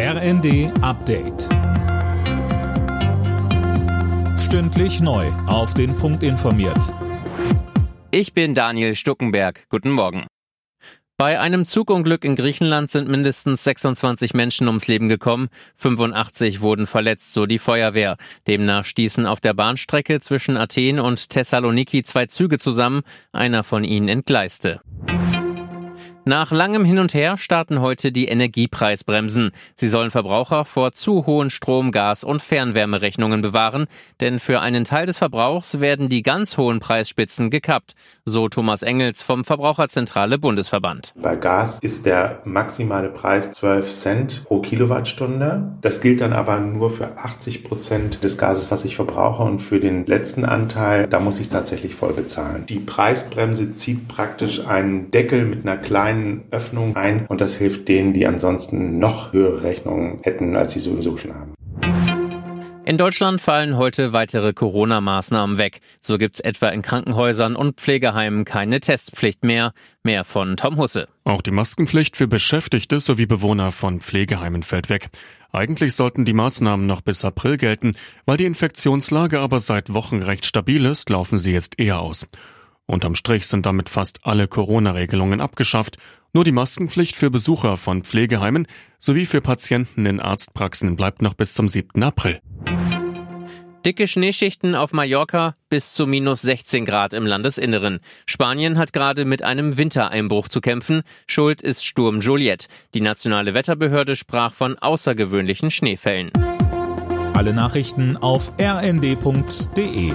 RND Update. Stündlich neu. Auf den Punkt informiert. Ich bin Daniel Stuckenberg. Guten Morgen. Bei einem Zugunglück in Griechenland sind mindestens 26 Menschen ums Leben gekommen, 85 wurden verletzt, so die Feuerwehr. Demnach stießen auf der Bahnstrecke zwischen Athen und Thessaloniki zwei Züge zusammen, einer von ihnen entgleiste. Nach langem Hin und Her starten heute die Energiepreisbremsen. Sie sollen Verbraucher vor zu hohen Strom-, Gas- und Fernwärmerechnungen bewahren, denn für einen Teil des Verbrauchs werden die ganz hohen Preisspitzen gekappt, so Thomas Engels vom Verbraucherzentrale Bundesverband. Bei Gas ist der maximale Preis 12 Cent pro Kilowattstunde. Das gilt dann aber nur für 80 Prozent des Gases, was ich verbrauche und für den letzten Anteil, da muss ich tatsächlich voll bezahlen. Die Preisbremse zieht praktisch einen Deckel mit einer kleinen kleinen Öffnung ein und das hilft denen, die ansonsten noch höhere Rechnungen hätten, als sie sowieso schon haben. In Deutschland fallen heute weitere Corona-Maßnahmen weg. So gibt's etwa in Krankenhäusern und Pflegeheimen keine Testpflicht mehr. Mehr von Tom Husse. Auch die Maskenpflicht für Beschäftigte sowie Bewohner von Pflegeheimen fällt weg. Eigentlich sollten die Maßnahmen noch bis April gelten, weil die Infektionslage aber seit Wochen recht stabil ist, laufen sie jetzt eher aus. Unterm Strich sind damit fast alle Corona-Regelungen abgeschafft. Nur die Maskenpflicht für Besucher von Pflegeheimen sowie für Patienten in Arztpraxen bleibt noch bis zum 7. April. Dicke Schneeschichten auf Mallorca bis zu minus 16 Grad im Landesinneren. Spanien hat gerade mit einem Wintereinbruch zu kämpfen. Schuld ist Sturm Juliet. Die nationale Wetterbehörde sprach von außergewöhnlichen Schneefällen. Alle Nachrichten auf rnd.de